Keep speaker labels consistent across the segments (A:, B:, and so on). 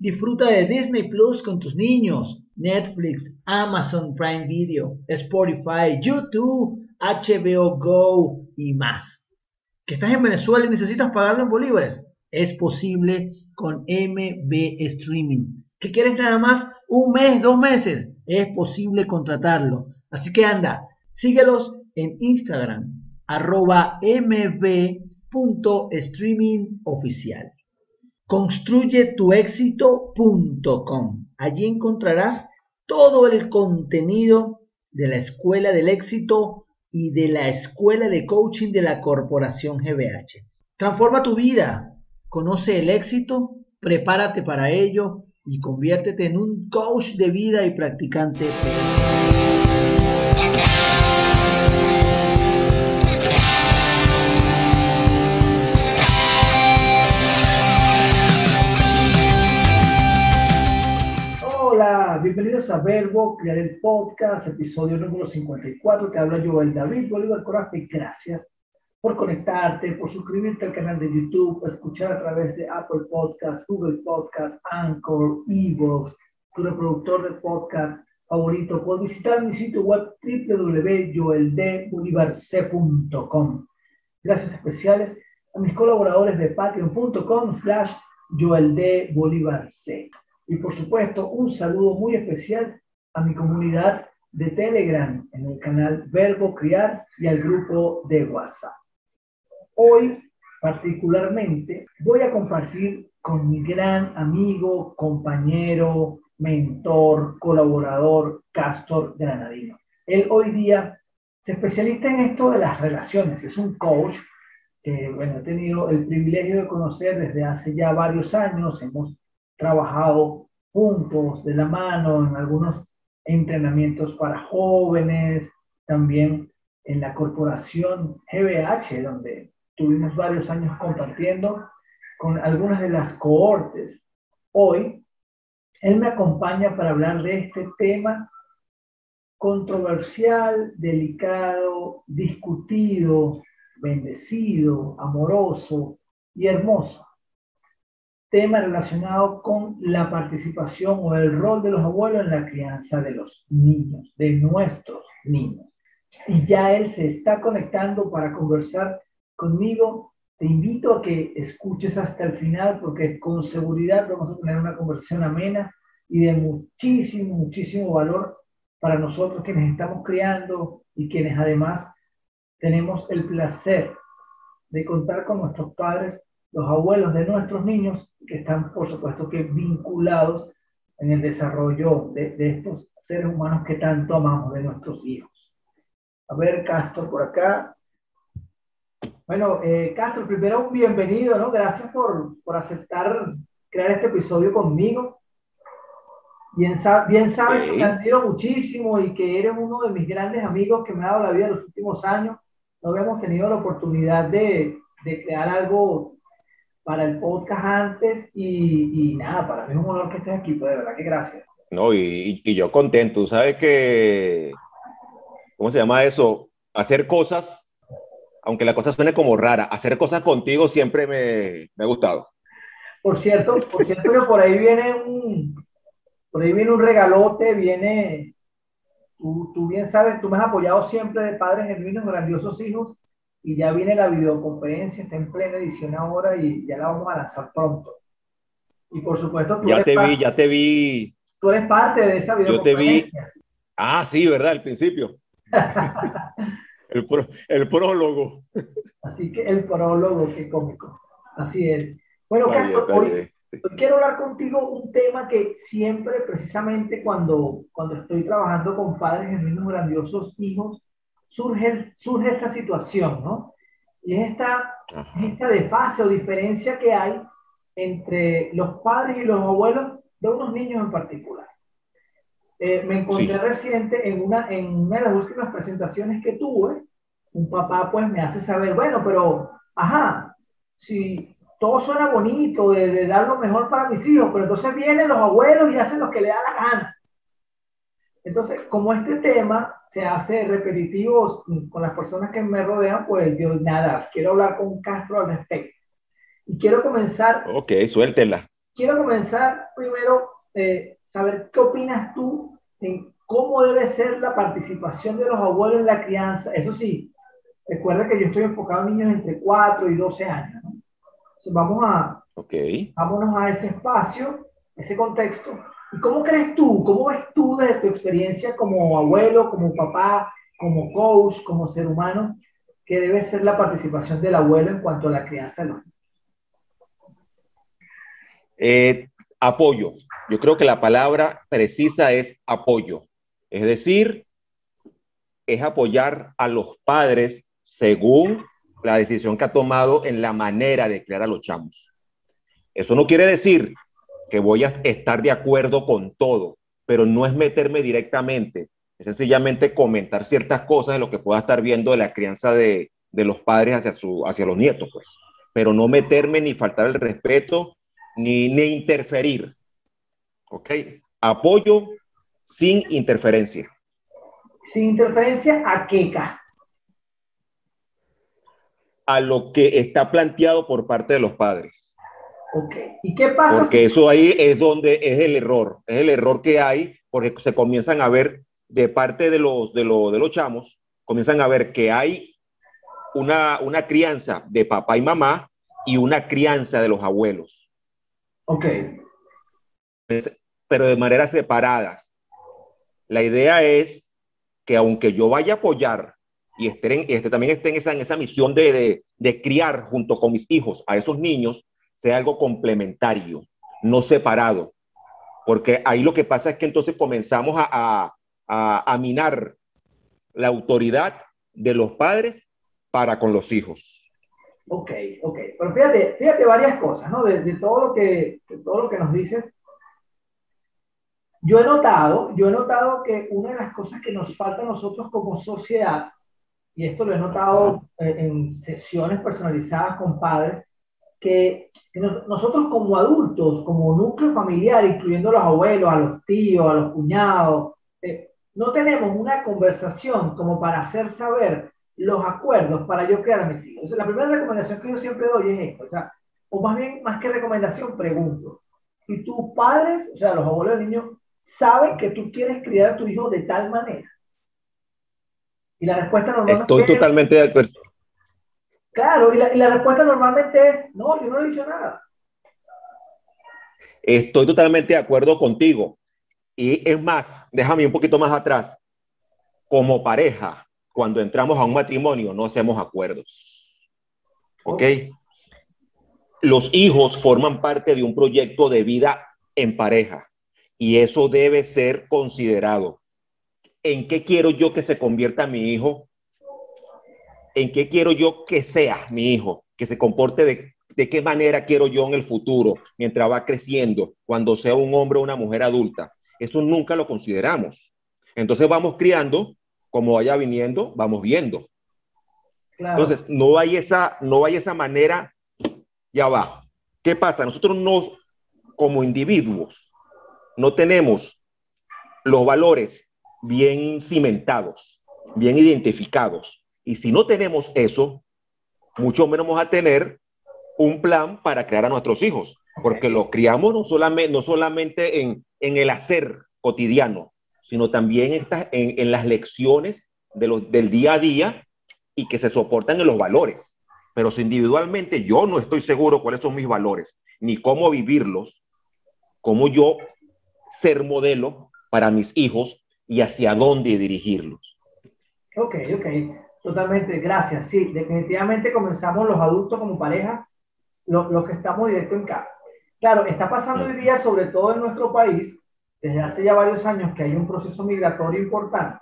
A: Disfruta de Disney Plus con tus niños, Netflix, Amazon Prime Video, Spotify, YouTube, HBO Go y más. ¿Que estás en Venezuela y necesitas pagarlo en bolívares? Es posible con MB Streaming. ¿Que quieres nada más un mes, dos meses? Es posible contratarlo. Así que anda, síguelos en Instagram, arroba mb.streamingoficial. Construyetuexito.com. Allí encontrarás todo el contenido de la Escuela del Éxito y de la Escuela de Coaching de la Corporación GBH. Transforma tu vida, conoce el éxito, prepárate para ello y conviértete en un coach de vida y practicante. Bienvenidos a Verbo, Crear el Podcast, episodio número 54. Te habla Joel David Bolívar Coraje. Gracias por conectarte, por suscribirte al canal de YouTube, escuchar a través de Apple Podcasts, Google Podcasts, Anchor, Evox, tu reproductor de podcast favorito, por visitar mi sitio web www.joeldbolivarc.com. Gracias especiales a mis colaboradores de patreon.com slash joeldbolivarc. Y por supuesto, un saludo muy especial a mi comunidad de Telegram en el canal Verbo Criar y al grupo de WhatsApp. Hoy, particularmente, voy a compartir con mi gran amigo, compañero, mentor, colaborador, Castor Granadino. Él hoy día se especializa en esto de las relaciones, es un coach que, bueno, he tenido el privilegio de conocer desde hace ya varios años, hemos trabajado juntos, de la mano, en algunos entrenamientos para jóvenes, también en la corporación GBH, donde tuvimos varios años compartiendo con algunas de las cohortes. Hoy, él me acompaña para hablar de este tema controversial, delicado, discutido, bendecido, amoroso y hermoso, tema relacionado con la participación o el rol de los abuelos en la crianza de los niños, de nuestros niños. Y ya él se está conectando para conversar conmigo. Te invito a que escuches hasta el final porque con seguridad vamos a tener una conversación amena y de muchísimo, muchísimo valor para nosotros quienes estamos criando y quienes además tenemos el placer de contar con nuestros padres los abuelos de nuestros niños, que están, por supuesto, que vinculados en el desarrollo de, estos seres humanos que tanto amamos, de nuestros hijos. A ver, Castro, por acá. Bueno, eh, Castro, primero un bienvenido, ¿no? Gracias por, por aceptar crear este episodio conmigo. Bien, bien sabes que te admiro muchísimo y que eres uno de mis grandes amigos que me ha dado la vida en los últimos años. No habíamos tenido la oportunidad de, de crear algo para el podcast antes y, nada, para mí es un honor que estés aquí, pues de verdad que gracias.
B: No, y, y yo contento, sabes que, ¿cómo se llama eso? Hacer cosas, aunque la cosa suene como rara, hacer cosas contigo siempre me, me ha gustado.
A: Por cierto, por cierto que por ahí viene un, por ahí viene un regalote, viene, tú, tú bien sabes, tú me has apoyado siempre de padres genuinos, grandiosos hijos, y ya viene la videoconferencia, está en plena edición ahora y ya la vamos a lanzar pronto. Y por supuesto,
B: tú ya te vi, ya te vi.
A: Tú eres parte de esa videoconferencia. Yo te vi.
B: Ah, sí, ¿verdad? Al principio. el, el prólogo.
A: Así que el prólogo, qué cómico. Así es. Bueno, Castro, hoy, quiero hablar contigo un tema que siempre, precisamente cuando, cuando estoy trabajando con padres en mismos grandiosos hijos, surge, surge esta situación, ¿no? Y es esta, esta desfase o diferencia que hay entre los padres y los abuelos de unos niños en particular. eh, me encontré reciente en una, en una de las últimas presentaciones que tuve, un papá pues me hace saber, bueno, pero, ajá, si todo suena bonito, de, dar lo mejor para mis hijos, pero entonces vienen los abuelos y hacen lo que le da la gana. Entonces, como este tema se hace repetitivo con las personas que me rodean, pues yo nada, quiero hablar con Castro al respecto. Y quiero comenzar.
B: Ok, suéltela.
A: Quiero comenzar primero, eh, saber qué opinas tú en cómo debe ser la participación de los abuelos en la crianza. Eso sí, recuerda que yo estoy enfocado en niños entre 4 y 12 años. ¿no? vamos a,
B: okay.
A: vámonos a ese espacio, ese contexto. ¿Y cómo crees tú, cómo ves tú desde tu experiencia como abuelo, como papá, como coach, como ser humano, que debe ser la participación del abuelo en cuanto a la crianza de los?
B: Eh, apoyo. Yo creo que la palabra precisa es apoyo. Es decir, es apoyar a los padres según la decisión que ha tomado en la manera de crear a los chamos. Eso no quiere decir que voy a estar de acuerdo con todo, pero no es meterme directamente, es sencillamente comentar ciertas cosas de lo que pueda estar viendo de la crianza de, de los padres hacia, su, hacia los nietos, pues. Pero no meterme ni faltar el respeto, ni, ni interferir. ¿Ok? Apoyo sin interferencia.
A: Sin interferencia a qué,
B: a lo que está planteado por parte de los padres.
A: Ok. ¿Y qué pasa?
B: Porque eso ahí es donde es el error, es el error que hay, porque se comienzan a ver de parte de los, de, los, de los chamos, comienzan a ver que hay una, una crianza de papá y mamá y una crianza de los abuelos.
A: Ok.
B: Pero de maneras separadas. La idea es que aunque yo vaya a apoyar y este, también esté en esa, en esa misión de, de, criar junto con mis hijos a esos niños, sea algo complementario, no separado. Porque ahí lo que pasa es que entonces comenzamos a, a, a minar la autoridad de los padres para con los hijos.
A: Ok, ok. Pero fíjate, fíjate varias cosas, ¿no? De, de, todo, lo que, de todo lo que nos dices. Yo he notado, yo he notado que una de las cosas que nos falta a nosotros como sociedad y esto lo he notado en sesiones personalizadas con padres, que, nosotros como adultos, como núcleo familiar, incluyendo a los abuelos, a los tíos, a los cuñados, eh, no tenemos una conversación como para hacer saber los acuerdos para yo crear a mis hijos. la primera recomendación que yo siempre doy es esto, o, sea, o más bien, más que recomendación, pregunto. ¿Y tus padres, o sea, los abuelos del niño, saben que tú quieres criar a tu hijo de tal manera? Y la respuesta normalmente
B: Estoy totalmente de acuerdo.
A: Claro, y la, y la respuesta normalmente es, no, yo no he dicho nada.
B: Estoy totalmente de acuerdo contigo. Y es más, déjame un poquito más atrás. Como pareja, cuando entramos a un matrimonio, no hacemos acuerdos. ¿Ok? Los hijos forman parte de un proyecto de vida en pareja y eso debe ser considerado en qué quiero yo que se convierta mi hijo, en qué quiero yo que sea mi hijo, que se comporte de, de qué manera quiero yo en el futuro, mientras va creciendo, cuando sea un hombre o una mujer adulta. Eso nunca lo consideramos. Entonces vamos criando, como vaya viniendo, vamos viendo. Entonces, no hay, esa, no hay esa manera, ya va. ¿Qué pasa? Nosotros nos, como individuos, no tenemos los valores bien cimentados, bien identificados. Y si no tenemos eso, mucho menos vamos a tener un plan para crear a nuestros hijos, porque los criamos no solamente, no solamente en, en el hacer cotidiano, sino también en, en, las lecciones de los, del día a día y que se soportan en los valores. Pero si individualmente yo no estoy seguro cuáles son mis valores, ni cómo vivirlos, cómo yo ser modelo para mis hijos, y hacia dónde dirigirlos.
A: Ok, ok, totalmente, gracias. Sí, definitivamente comenzamos los adultos como pareja, los, que estamos directo en casa. Claro, está pasando hoy día, sobre todo en nuestro país, desde hace ya varios años, que hay un proceso migratorio importante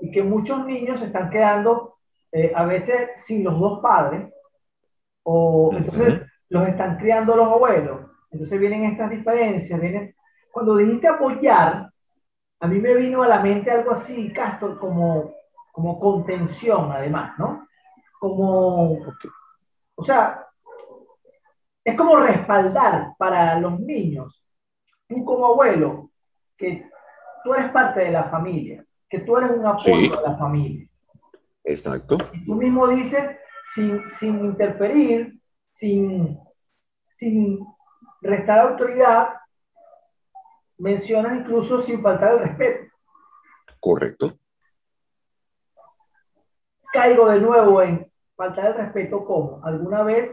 A: y que muchos niños se están quedando eh, a veces sin los dos padres, o entonces los están criando los abuelos. Entonces vienen estas diferencias, vienen... Cuando dijiste apoyar, a mí me vino a la mente algo así, Castor, como, como contención, además, ¿no? Como, o sea, es como respaldar para los niños, tú como abuelo, que tú eres parte de la familia, que tú eres un apoyo a la familia.
B: Exacto.
A: Y tú mismo dices, sin, sin interferir, sin, sin restar autoridad, mencionas incluso sin faltar el respeto.
B: Correcto.
A: Caigo de nuevo en faltar el respeto como alguna vez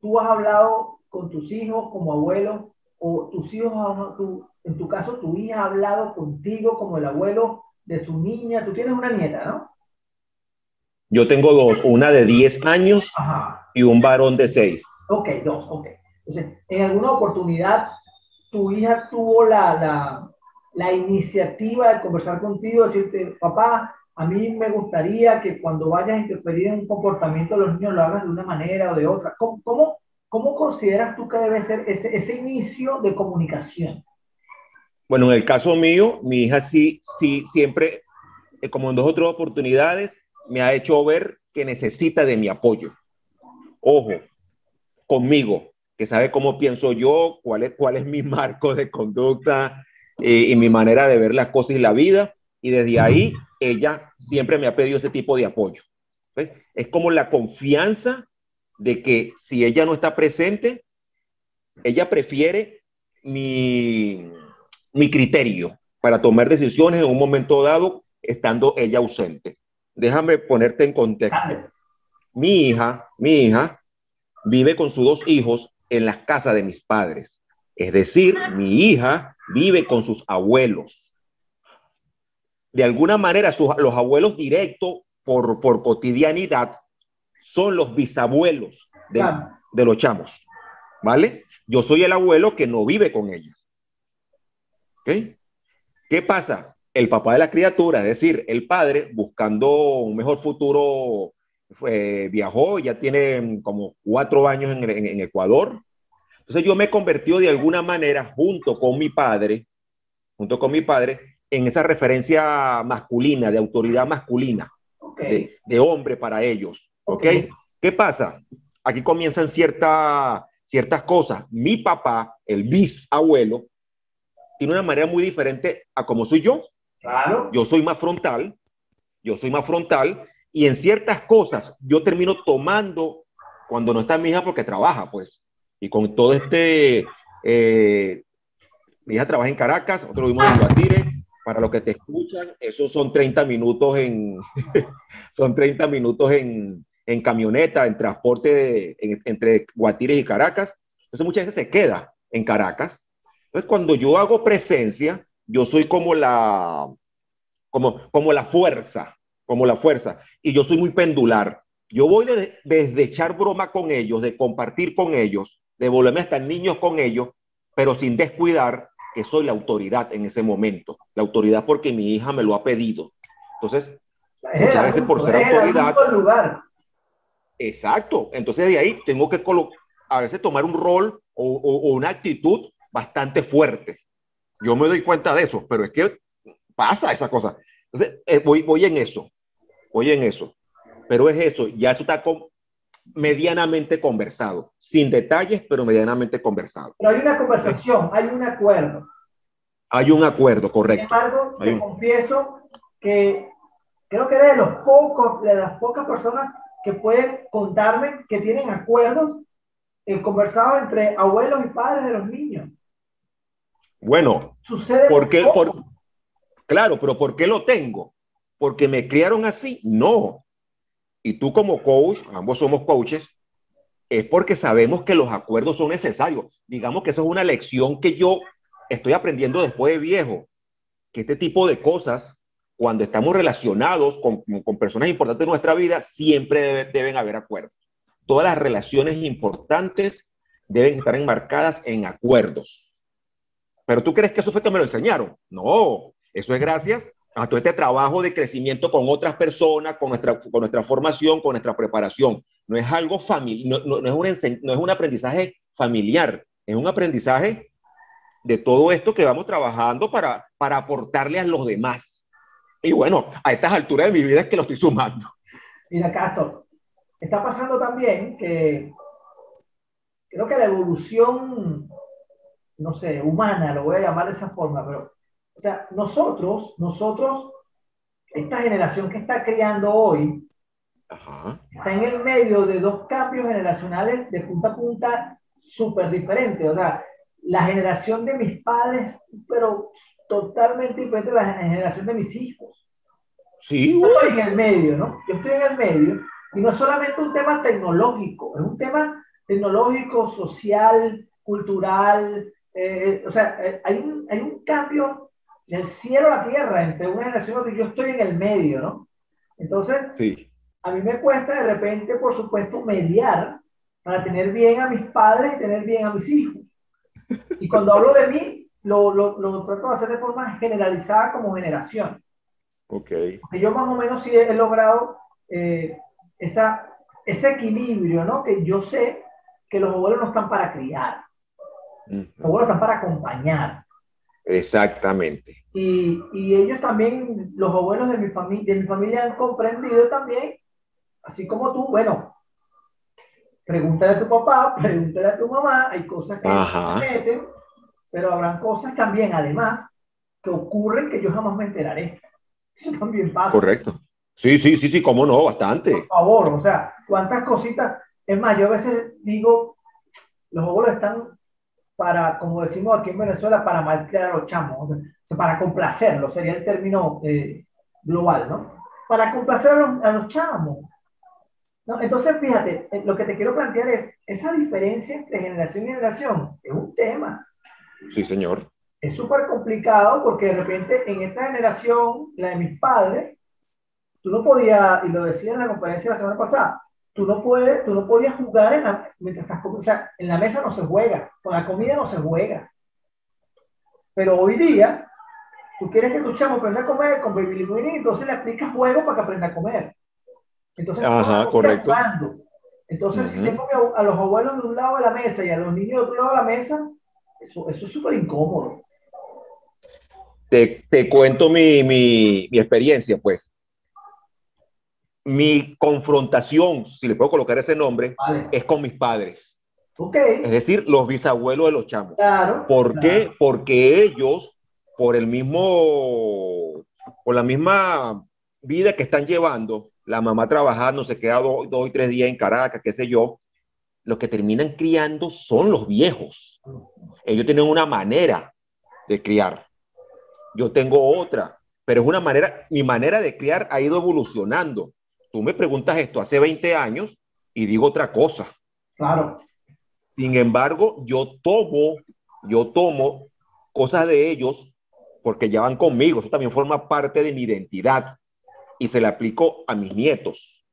A: tú has hablado con tus hijos como abuelo o tus hijos, en tu caso tu hija ha hablado contigo como el abuelo de su niña. Tú tienes una nieta, ¿no?
B: Yo tengo dos, una de 10 años y un varón de 6.
A: Ok, dos, ok. Entonces, en alguna oportunidad, tu hija tuvo la, la, la iniciativa de conversar contigo, decirte, papá, a mí me gustaría que cuando vayas a interferir en un comportamiento de los niños lo hagas de una manera o de otra. ¿Cómo, cómo, cómo consideras tú que debe ser ese, ese inicio de comunicación?
B: Bueno, en el caso mío, mi hija sí, sí, siempre, eh, como en dos o tres oportunidades, me ha hecho ver que necesita de mi apoyo. Ojo, conmigo, que sabe cómo pienso yo, cuál es, cuál es mi marco de conducta eh, y mi manera de ver las cosas y la vida. Y desde ahí, ella siempre me ha pedido ese tipo de apoyo. Es como la confianza de que si ella no está presente, ella prefiere mi, mi criterio para tomar decisiones en un momento dado, estando ella ausente. Déjame ponerte en contexto. Mi hija, mi hija, vive con sus dos hijos en la casa de mis padres. Es decir, mi hija vive con sus abuelos. De alguna manera, los abuelos directos por, por cotidianidad son los bisabuelos de, de los chamos. ¿Vale? Yo soy el abuelo que no vive con ellos. ¿Ok? ¿Qué pasa? el papá de la criatura, es decir, el padre, buscando un mejor futuro, viajó, ya tiene como cuatro años en, Ecuador. Entonces yo me convertido de alguna manera junto con mi padre, junto con mi padre, en esa referencia masculina, de autoridad masculina, de, hombre para ellos. ¿Ok? ¿Qué pasa? Aquí comienzan cierta, ciertas cosas. Mi papá, el bisabuelo, tiene una manera muy diferente a como soy yo. Yo soy más frontal, yo soy más frontal y en ciertas cosas yo termino tomando cuando no está mi hija porque trabaja, pues. Y con todo este, eh, mi hija trabaja en Caracas, nosotros vivimos en Guatire. Para los que te escuchan, esos son 30 minutos en, son 30 minutos en, camioneta, en transporte entre Guatire y Caracas. Entonces muchas veces se queda en Caracas. Entonces cuando yo hago presencia, yo soy como la, como, como la fuerza, como la fuerza, y yo soy muy pendular. Yo voy desde echar broma con ellos, de compartir con ellos, de volverme hasta niños con ellos, pero sin descuidar que soy la autoridad en ese momento. La autoridad porque mi hija me lo ha pedido. Entonces, muchas veces por ser autoridad. Lugar. Exacto. Entonces de ahí tengo que a veces tomar un rol o, o una actitud bastante fuerte. Yo me doy cuenta de eso, pero es que pasa esa cosa. Entonces, eh, voy, voy en eso, voy en eso. Pero es eso, ya eso está con, medianamente conversado, sin detalles, pero medianamente conversado.
A: Pero hay una conversación, hay un acuerdo.
B: Hay un acuerdo, correcto.
A: Sin embargo, te confieso que creo que eres de los pocos, de las pocas personas que pueden contarme que tienen acuerdos eh, conversados entre abuelos y padres de los niños.
B: Bueno,
A: Sucede
B: ¿por qué? Por, claro, pero ¿por qué lo tengo? ¿Porque me criaron así? No. Y tú como coach, ambos somos coaches, es porque sabemos que los acuerdos son necesarios. Digamos que eso es una lección que yo estoy aprendiendo después de viejo, que este tipo de cosas, cuando estamos relacionados con, con personas importantes de nuestra vida, siempre deben haber acuerdos. Todas las relaciones importantes deben estar enmarcadas en acuerdos. Pero tú crees que eso fue que me lo enseñaron. No, eso es gracias a todo este trabajo de crecimiento con otras personas, con nuestra, con nuestra formación, con nuestra preparación. No es algo familiar, no, no, es un, no es un aprendizaje familiar, es un aprendizaje de todo esto que vamos trabajando para, para aportarle a los demás. Y bueno, a estas alturas de mi vida es que lo estoy sumando.
A: Mira, Castro, está pasando también que creo que la evolución, no sé, humana, lo voy a llamar de esa forma, pero, o sea, nosotros, nosotros, esta generación que está criando hoy, está en el medio de dos cambios generacionales de punta a punta súper diferentes. O sea, la generación de mis padres, pero totalmente diferente a la generación de mis hijos.
B: Sí,
A: Yo estoy en el medio, ¿no? Yo estoy en el medio y no es solamente un tema tecnológico, es un tema tecnológico, social, cultural. Eh, o sea, eh, hay, un, hay un cambio del cielo a la tierra entre una generación y yo estoy en el medio, ¿no? Entonces,
B: sí.
A: a mí me cuesta de repente, por supuesto, mediar para tener bien a mis padres y tener bien a mis hijos. Y cuando hablo de mí, lo, lo, lo trato de hacer de forma generalizada como generación.
B: Ok.
A: Porque yo más o menos sí he, logrado eh, esa, ese equilibrio, ¿no? Que yo sé que los abuelos no están para criar. Los abuelos están para acompañar.
B: Exactamente.
A: Y, y ellos también, los abuelos de mi, familia de mi familia han comprendido también, así como tú, bueno, pregúntale a tu papá, pregúntale a tu mamá, hay cosas que se meten, pero habrán cosas también, además, que ocurren que yo jamás me enteraré. Eso también pasa.
B: Correcto. Sí, sí, sí, sí, cómo no, bastante.
A: Por favor, o sea, cuántas cositas. Es más, yo a veces digo, los abuelos están para, como decimos aquí en Venezuela, para malcriar a los chamos, para complacerlos, sería el término eh, global, ¿no? Para complacer a los, a los chamos. ¿no? Entonces, fíjate, eh, lo que te quiero plantear es, esa diferencia entre generación y generación es un tema.
B: Sí, señor.
A: Es súper complicado porque de repente en esta generación, la de mis padres, tú no podías, y lo decía en la conferencia la semana pasada, tú no, puedes, tú no podías jugar en la, mientras estás o sea, en la mesa no se juega, con la comida no se juega. Pero hoy día, tú quieres que tu chamo aprenda a comer con baby linguini, entonces le aplicas juego para que aprenda a comer. Entonces,
B: Ajá, correcto.
A: Entonces, si tengo a los abuelos de un lado de la mesa y a los niños de otro lado de la mesa, eso, eso es súper incómodo.
B: Te, te, cuento mi, mi, mi, experiencia, pues. Mi confrontación, si le puedo colocar ese nombre,
A: vale.
B: es con mis padres.
A: Okay.
B: Es decir, los bisabuelos de los chamos.
A: Claro.
B: ¿Por
A: claro.
B: qué? Porque ellos, por el mismo, por la misma vida que están llevando, la mamá trabajando, se queda dos, dos y tres días en Caracas, qué sé yo, los que terminan criando son los viejos. Ellos tienen una manera de criar. Yo tengo otra, pero es una manera, mi manera de criar ha ido evolucionando. Tú me preguntas esto hace 20 años y digo otra cosa.
A: Claro.
B: Sin embargo, yo tomo, yo tomo cosas de ellos porque ya van conmigo. Eso también forma parte de mi identidad y se le aplico a mis nietos.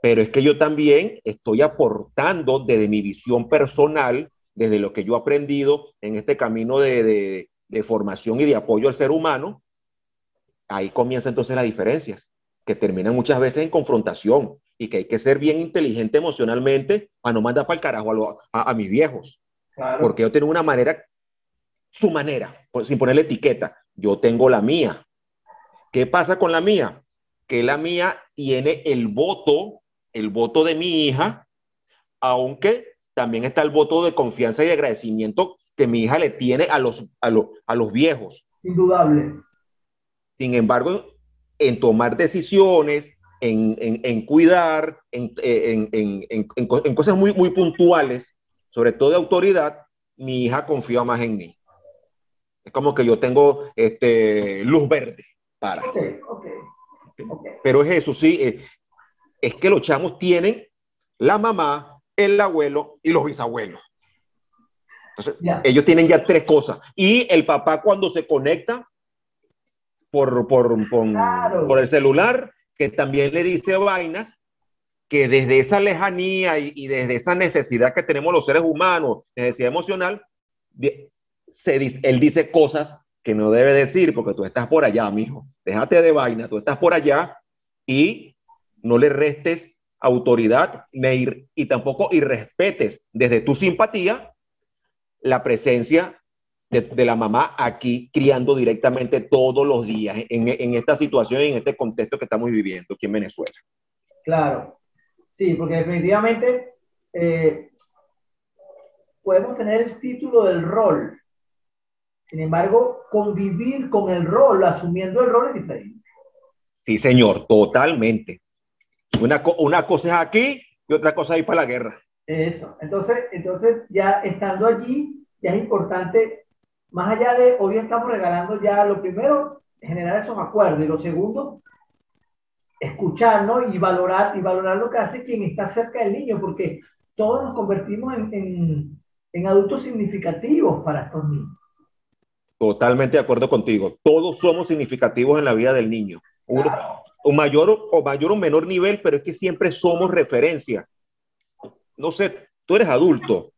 B: Pero es que yo también estoy aportando desde mi visión personal, desde lo que yo he aprendido en este camino de, de, de formación y de apoyo al ser humano. Ahí comienzan entonces las diferencias, que terminan muchas veces en confrontación y que hay que ser bien inteligente emocionalmente para no mandar para el carajo a, lo, a, a mis viejos.
A: Claro.
B: Porque yo tengo una manera, su manera, sin ponerle etiqueta. Yo tengo la mía. ¿Qué pasa con la mía? que la mía tiene el voto, el voto de mi hija, aunque también está el voto de confianza y agradecimiento que mi hija le tiene a los, a los, a los viejos.
A: Indudable.
B: Sin embargo, en tomar decisiones, en, en, en cuidar, en, en, cosas muy, muy puntuales, sobre todo de autoridad, mi hija confía más en mí. Es como que yo tengo este, luz verde para.
A: Okay, okay. Okay.
B: Pero es eso, sí, es, es, que los chamos tienen la mamá, el abuelo y los bisabuelos. Entonces, yeah. ellos tienen ya tres cosas. Y el papá cuando se conecta por, por, por, claro. por el celular, que también le dice vainas, que desde esa lejanía y, y, desde esa necesidad que tenemos los seres humanos, necesidad emocional, se, él dice cosas que no debe decir porque tú estás por allá, mijo. Déjate de vaina, tú estás por allá y no le restes autoridad ni, y tampoco irrespetes desde tu simpatía la presencia de, la mamá aquí criando directamente todos los días en, en esta situación y en este contexto que estamos viviendo aquí en Venezuela.
A: Claro, sí, porque definitivamente eh, podemos tener el título del rol. Sin embargo, convivir con el rol, asumiendo el rol es diferente.
B: Sí, señor, totalmente. Una, una cosa es aquí y otra cosa es ir para la guerra.
A: Eso. Entonces, entonces, ya estando allí, ya es importante, más allá de hoy estamos regalando ya lo primero, generar esos acuerdos y lo segundo, escuchar y valorar y valorar lo que hace quien está cerca del niño, porque todos nos convertimos en, en, adultos significativos para estos niños.
B: Totalmente de acuerdo contigo. Todos somos significativos en la vida del niño. un mayor o mayor o menor nivel, pero es que siempre somos referencia. No sé, tú eres adulto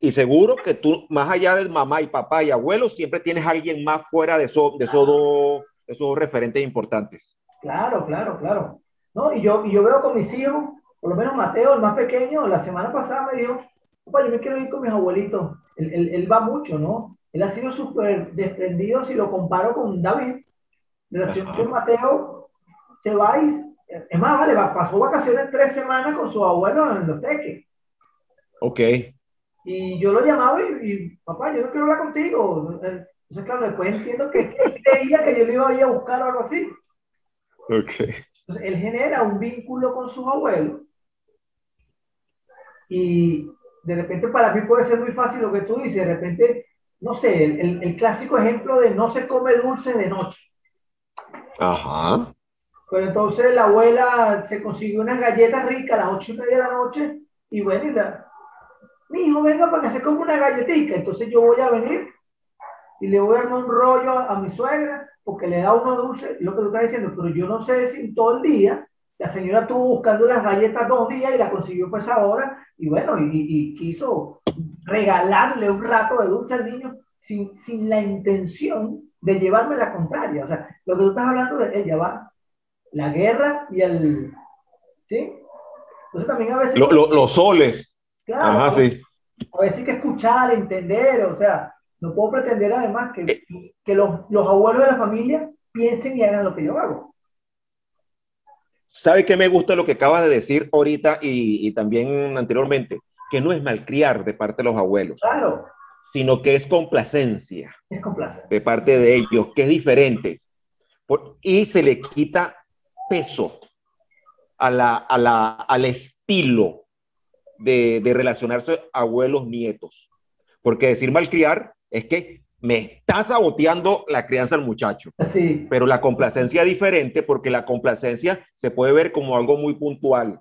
B: y seguro que tú, más allá de mamá y papá y abuelo, siempre tienes a alguien más fuera de, eso, de esos dos, esos referentes importantes.
A: Claro, claro, claro. ¿No? Y, yo, y yo veo con mis hijos, por lo menos Mateo, el más pequeño, la semana pasada me dijo, papá, yo me quiero ir con mis abuelitos. Él, él, él va mucho, ¿no? Él ha sido súper desprendido si lo comparo con David. Relación con Mateo se va y, es más, vale, pasó vacaciones tres semanas con su abuelo en los teques.
B: Ok.
A: Y yo lo llamaba y, papá, yo no quiero hablar contigo. Entonces, claro, después entiendo que creía que yo le iba a ir a buscar o algo así.
B: Okay.
A: Entonces, él genera un vínculo con sus abuelos y de repente para mí puede ser muy fácil lo que tú dices, de repente, no sé, el, el clásico ejemplo de no se come dulce de noche.
B: Ajá.
A: Pero entonces la abuela se consiguió unas galletas ricas a las ocho y media de la noche y bueno, y la, mi hijo, venga para que se coma una galletita. Entonces yo voy a venir y le voy a armar un rollo a mi suegra porque le da unos dulces, lo que tú estás diciendo, pero yo no sé si todo el día la señora estuvo buscando las galletas dos días y la consiguió pues ahora, y bueno, y, quiso regalarle un rato de dulce al niño sin, sin la intención de llevarme la contraria. O sea, lo que tú estás hablando de ella va, la guerra y el... ¿Sí? Entonces también a veces...
B: los soles.
A: Claro. Ajá, sí. A veces hay que escuchar, entender, o sea, no puedo pretender además que, que los, los, abuelos de la familia piensen y hagan lo que yo hago.
B: ¿Sabe qué me gusta lo que acabas de decir ahorita y, y también anteriormente? Que no es malcriar de parte de los abuelos.
A: Claro.
B: Sino que es complacencia.
A: Es complacencia.
B: De parte de ellos, que es diferente. Por, y se le quita peso a la, a la, al estilo de, de relacionarse abuelos-nietos. Porque decir malcriar es que me está saboteando la crianza del muchacho.
A: Sí.
B: Pero la complacencia es diferente porque la complacencia se puede ver como algo muy puntual.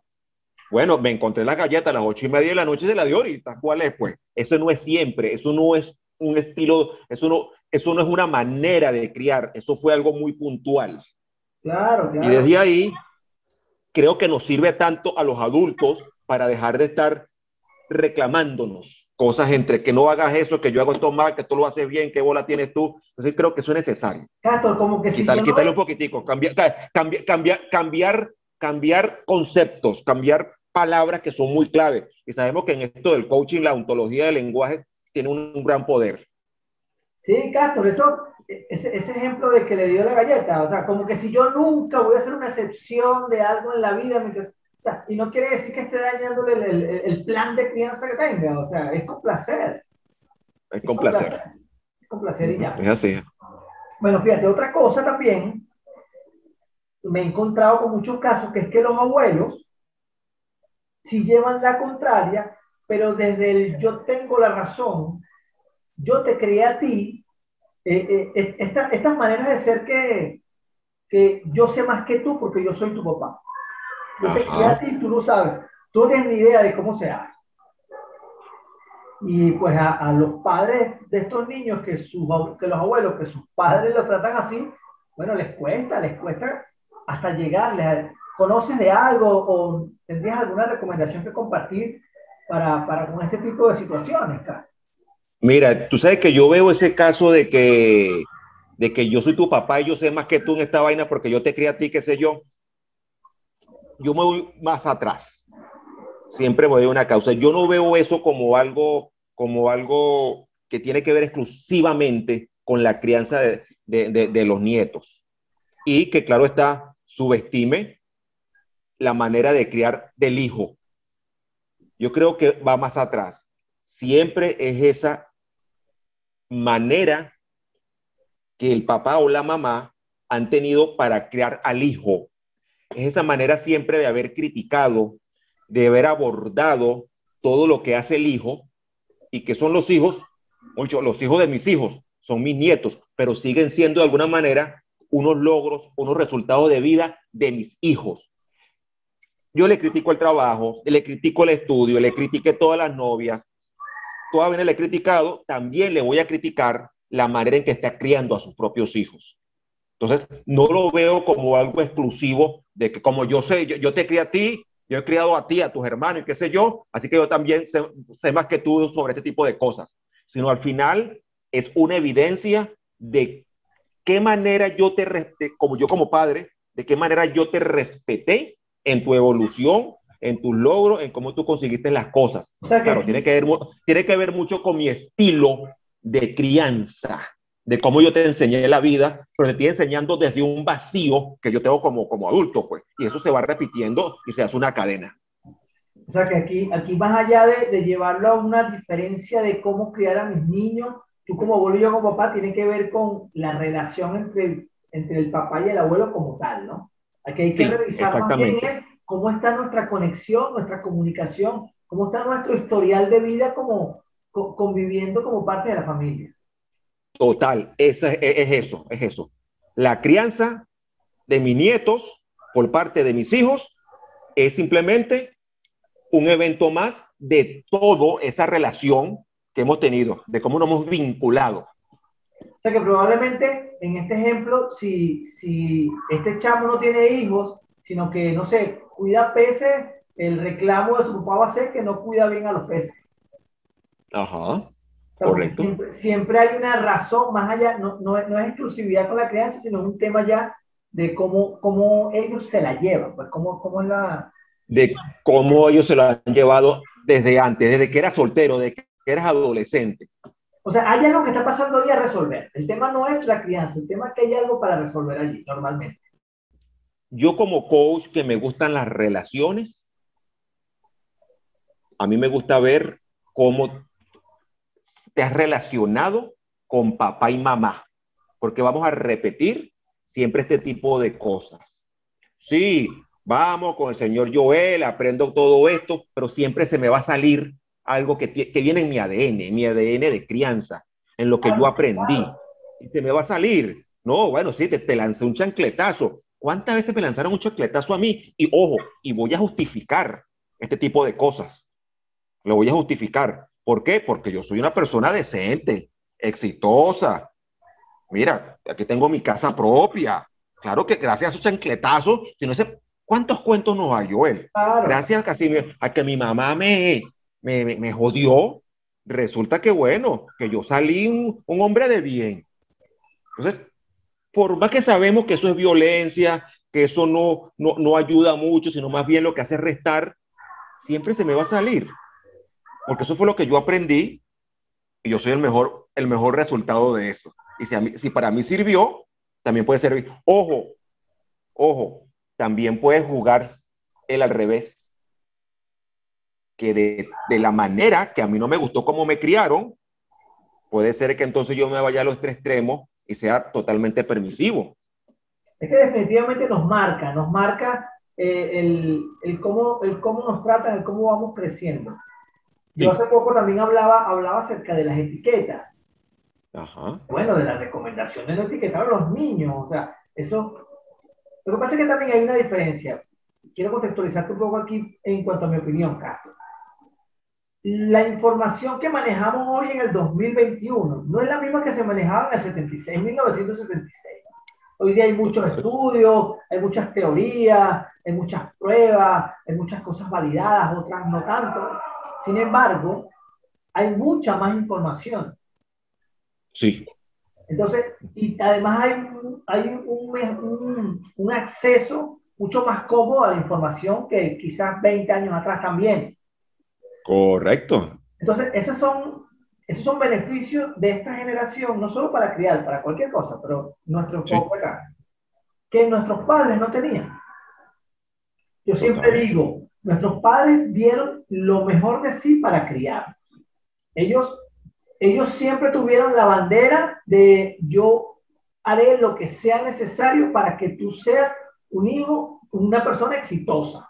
B: Bueno, me encontré la galleta a las ocho y media de la noche, de la dio ahorita. ¿Cuál es? Pues eso no es siempre, eso no es un estilo, eso no, eso no es una manera de criar, eso fue algo muy puntual.
A: Claro, claro.
B: Y desde ahí, creo que nos sirve tanto a los adultos para dejar de estar reclamándonos cosas entre que no hagas eso, que yo hago esto mal, que tú lo haces bien, qué bola tienes tú. Entonces creo que eso es necesario.
A: Castor, como que
B: Quitar, quitarle un poquitico, cambiar, cambiar, cambiar, cambiar conceptos, cambiar palabras que son muy claves. Y sabemos que en esto del coaching, la ontología del lenguaje tiene un, gran poder.
A: Sí, Castor, eso, ese, ese, ejemplo de que le dio la galleta, o sea, como que si yo nunca voy a hacer una excepción de algo en la vida, mientras o sea, y no quiere decir que esté dañándole el, el, plan de crianza que tenga, o sea, es con placer.
B: Es con placer.
A: Es con placer y ya.
B: Es así.
A: Bueno, fíjate, otra cosa también, me he encontrado con muchos casos que es que los abuelos si llevan la contraria, pero desde el yo tengo la razón, yo te creé a ti, eh, eh, estas maneras de ser que, que yo sé más que tú porque yo soy tu papá. Yo te a ti, tú no sabes. Tú no tienes ni idea de cómo se hace. Y pues a, a los padres de estos niños, que, sus, que los abuelos, que sus padres los tratan así, bueno, les cuesta, les cuesta hasta llegarles. ¿Conoces de algo o tendrías alguna recomendación que compartir para, para con este tipo de situaciones,
B: Mira, tú sabes que yo veo ese caso de que, de que yo soy tu papá y yo sé más que tú en esta vaina porque yo te crié a ti, qué sé yo yo me voy más atrás. Siempre voy a una causa. Yo no veo eso como algo, como algo que tiene que ver exclusivamente con la crianza de, de, de, los nietos. Y que, claro está, subestime la manera de criar del hijo. Yo creo que va más atrás. Siempre es esa manera que el papá o la mamá han tenido para criar al hijo. Es esa manera siempre de haber criticado, de haber abordado todo lo que hace el hijo y que son los hijos, muchos los hijos de mis hijos, son mis nietos, pero siguen siendo de alguna manera unos logros, unos resultados de vida de mis hijos. Yo le critico el trabajo, le critico el estudio, le critiqué todas las novias, todavía le he criticado, también le voy a criticar la manera en que está criando a sus propios hijos. Entonces, no lo veo como algo exclusivo de que como yo sé, yo, te crié a ti, yo he criado a ti, a tus hermanos y qué sé yo, así que yo también sé, más que tú sobre este tipo de cosas, sino al final es una evidencia de qué manera yo te, como yo como padre, de qué manera yo te respeté en tu evolución, en tus logros, en cómo tú conseguiste las cosas. claro, tiene que, ver, tiene que ver mucho con mi estilo de crianza, de cómo yo te enseñé la vida, pero te estoy enseñando desde un vacío que yo tengo como, como adulto, pues, y eso se va repitiendo y se hace una cadena.
A: O sea que aquí, aquí más allá de, de llevarlo a una diferencia de cómo criar a mis niños, tú como abuelo y yo como papá, tiene que ver con la relación entre, entre el papá y el abuelo como tal, ¿no? Aquí hay que revisar más bien es cómo está nuestra conexión, nuestra comunicación, cómo está nuestro historial de vida como conviviendo como parte de la familia.
B: Total, es, es eso, es eso. La crianza de mis nietos por parte de mis hijos es simplemente un evento más de toda esa relación que hemos tenido, de cómo nos hemos vinculado.
A: O sea que probablemente en este ejemplo, si, si este chamo no tiene hijos, sino que, no sé, cuida peces, el reclamo de su papá va a ser que no cuida bien a los peces.
B: Ajá.
A: Correcto. Siempre, hay una razón más allá, no, no, no, es exclusividad con la crianza, sino un tema ya de cómo, cómo ellos se la llevan, pues cómo, cómo la...
B: De cómo ellos se la han llevado desde antes, desde que era soltero, desde que eras adolescente.
A: O sea, hay algo que está pasando ahí a resolver. El tema no es la crianza, el tema es que hay algo para resolver allí, normalmente.
B: Yo como coach que me gustan las relaciones, a mí me gusta ver cómo te has relacionado con papá y mamá, porque vamos a repetir siempre este tipo de cosas. Sí, vamos con el señor Joel, aprendo todo esto, pero siempre se me va a salir algo que, que viene en mi ADN, mi ADN de crianza, en lo que yo aprendí. Y se me va a salir. No, bueno, sí, te, te lancé un chancletazo. ¿Cuántas veces me lanzaron un chancletazo a mí? Y ojo, y voy a justificar este tipo de cosas. Lo voy a justificar. ¿Por qué? Porque yo soy una persona decente, exitosa. Mira, aquí tengo mi casa propia. Claro que gracias a su chancletazo, si no sé, ¿cuántos cuentos nos hay, Joel? Gracias a que mi mamá me, me, jodió, resulta que bueno, que yo salí un, hombre de bien. Entonces, por más que sabemos que eso es violencia, que eso no, no, ayuda mucho, sino más bien lo que hace es restar, siempre se me va a salir. Porque eso fue lo que yo aprendí y yo soy el mejor, el mejor resultado de eso. Y si, si para mí sirvió, también puede servir. Ojo, ojo, también puede jugar el al revés que de, de, la manera que a mí no me gustó cómo me criaron, puede ser que entonces yo me vaya a los tres extremos y sea totalmente permisivo.
A: Es que definitivamente nos marca, nos marca eh, el, el, cómo, el cómo nos tratan, el cómo vamos creciendo. Yo hace poco también hablaba, hablaba acerca de las etiquetas. Ajá. Bueno, de las recomendaciones de etiquetar a los niños. O sea, eso. Lo que pasa es que también hay una diferencia. Quiero contextualizarte un poco aquí en cuanto a mi opinión, Carlos la información que manejamos hoy en el 2021 no es la misma que se manejaba en el 76, 1976. Hoy día hay muchos estudios, hay muchas teorías, hay muchas pruebas, hay muchas cosas validadas, otras no tanto. Sin embargo, hay mucha más información.
B: Sí.
A: Entonces, y además hay, hay un, un, un acceso mucho más cómodo a la información que quizás 20 años atrás también.
B: Correcto.
A: Entonces, esas son, esos son beneficios de esta generación, no solo para criar, para cualquier cosa, pero nuestro foco acá, que nuestros padres no tenían. Yo siempre digo, nuestros padres dieron lo mejor de sí para criar. Ellos, ellos siempre tuvieron la bandera de yo haré lo que sea necesario para que tú seas un hijo, una persona exitosa.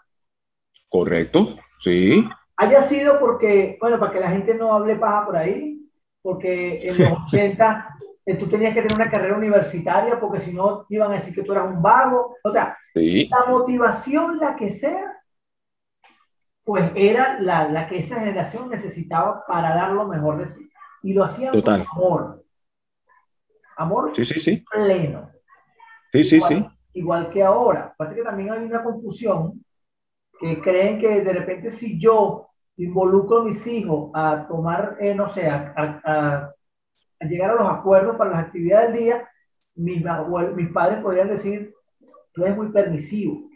B: Correcto, sí.
A: Haya sido porque, bueno, para que la gente no hable paja por ahí, porque en los 80 eh, tú tenías que tener una carrera universitaria porque si no iban a decir que tú eras un vago. O sea, la motivación, la que sea, pues era la, la, que esa generación necesitaba para dar lo mejor de sí. Y lo hacían con amor. Amor
B: sí, sí, sí.
A: pleno.
B: Sí, sí, sí.
A: Igual que ahora. Pasa que también hay una confusión que creen que de repente si yo involucro a mis hijos a tomar, eh, no sé, a, a, llegar a los acuerdos para las actividades del día, mis, mis padres podrían decir, tú eres muy permisivo.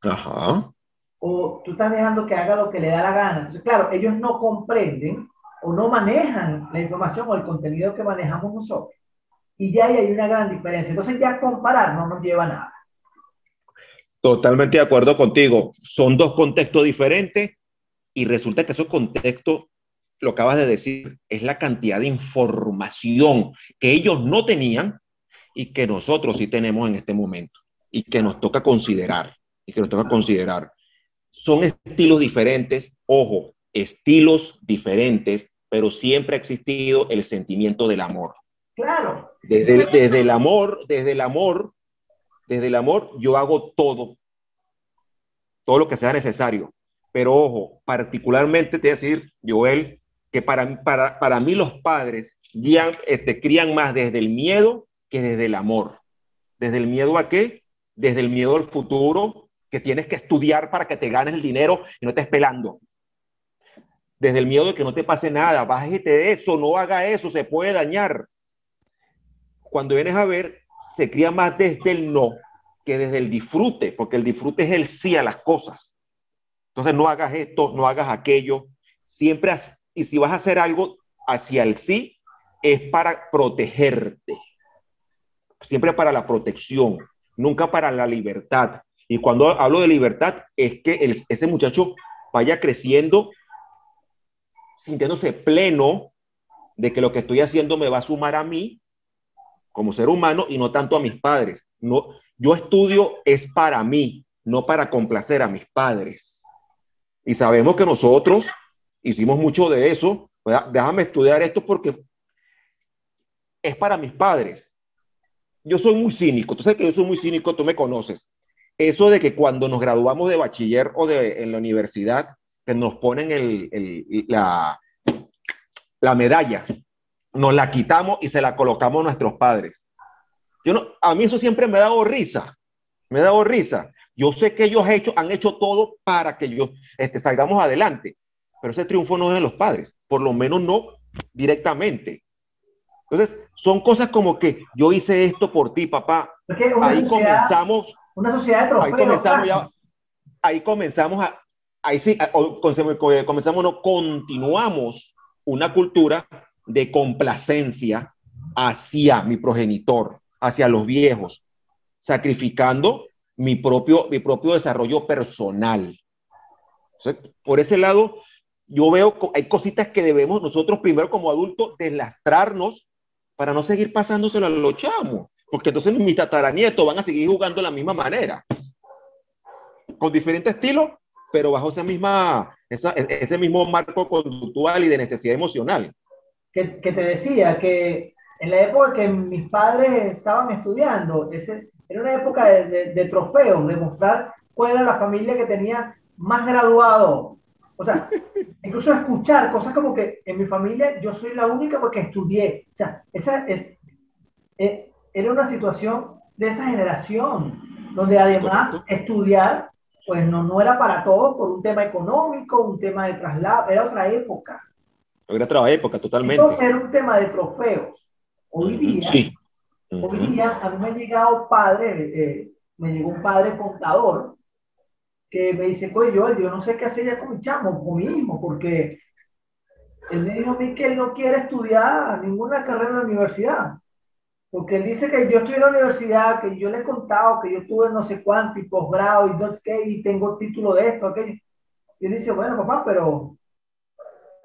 B: Ajá.
A: O tú estás dejando que haga lo que le da la gana. Entonces, claro, ellos no comprenden o no manejan la información o el contenido que manejamos nosotros. Y ya ahí hay una gran diferencia. Entonces ya comparar no nos lleva a nada.
B: Totalmente de acuerdo contigo. Son dos contextos diferentes y resulta que esos contextos, lo acabas de decir, es la cantidad de información que ellos no tenían y que nosotros sí tenemos en este momento y que nos toca considerar y que nos toca considerar. Son estilos diferentes, ojo, estilos diferentes, pero siempre ha existido el sentimiento del amor.
A: Claro.
B: Desde, desde el amor, desde el amor, desde el amor yo hago todo, todo lo que sea necesario. Pero ojo, particularmente te voy a decir, Joel, que para, para, para mí los padres guían, este, crían más desde el miedo que desde el amor. ¿Desde el miedo a qué? Desde el miedo al futuro, que tienes que estudiar para que te ganes el dinero y no estés pelando. Desde el miedo de que no te pase nada, bájate de eso, no haga eso, se puede dañar. Cuando vienes a ver, se cría más desde el no que desde el disfrute, porque el disfrute es el sí a las cosas. Entonces no hagas esto, no hagas aquello. Siempre, y si vas a hacer algo hacia el sí, es para protegerte. Siempre para la protección, nunca para la libertad. Y cuando hablo de libertad, es que ese muchacho vaya creciendo sintiéndose pleno de que lo que estoy haciendo me va a sumar a mí como ser humano y no tanto a mis padres. No, yo estudio es para mí, no para complacer a mis padres. Y sabemos que nosotros hicimos mucho de eso. Déjame estudiar esto porque es para mis padres. Yo soy muy cínico. Tú sabes que yo soy muy cínico, tú me conoces. Eso de que cuando nos graduamos de bachiller o de en la universidad, que nos ponen el, la, la medalla, nos la quitamos y se la colocamos a nuestros padres. Yo no, a mí eso siempre me ha dado risa. Me ha dado risa. Yo sé que ellos hecho, han hecho todo para que yo este, salgamos adelante, pero ese triunfo no es de los padres, por lo menos no directamente. Entonces, son cosas como que yo hice esto por ti, papá. Ahí comenzamos.
A: Una sociedad de trofeos,
B: Ahí comenzamos ya. Ahí comenzamos a. Ahí sí, comenzamos, no, continuamos una cultura de complacencia hacia mi progenitor, hacia los viejos, sacrificando mi propio, mi propio desarrollo personal. por ese lado, yo veo, hay cositas que debemos nosotros primero como adultos deslastrarnos para no seguir pasándoselo a los chamos, porque entonces mis tataranietos van a seguir jugando de la misma manera, con diferente estilo, pero bajo esa misma, ese mismo marco conductual y de necesidad emocional.
A: Que, que, te decía que en la época que mis padres estaban estudiando, ese, era una época de, de, trofeos, de mostrar cuál era la familia que tenía más graduado. O sea, incluso escuchar cosas como que en mi familia yo soy la única porque estudié. O sea, esa es, eh, era una situación de esa generación, donde además estudiar, pues no, no era para todos por un tema económico, un tema de traslado, era otra época.
B: Era otra época, totalmente.
A: Entonces era un tema de trofeos. Hoy día, sí. Hoy día a mí me ha llegado padre, eh, me llegó un padre contador que me dice, oye, yo, yo no sé qué hacer ya con mi chamo, con mi hijo, porque Él me dijo a mí que él no quiere estudiar ninguna carrera en la universidad. Porque él dice que yo estoy en la universidad, que yo le he contado que yo estuve no sé cuánto y posgrado y no sé qué, y tengo título de esto, aquello. Y él dice, bueno, papá, pero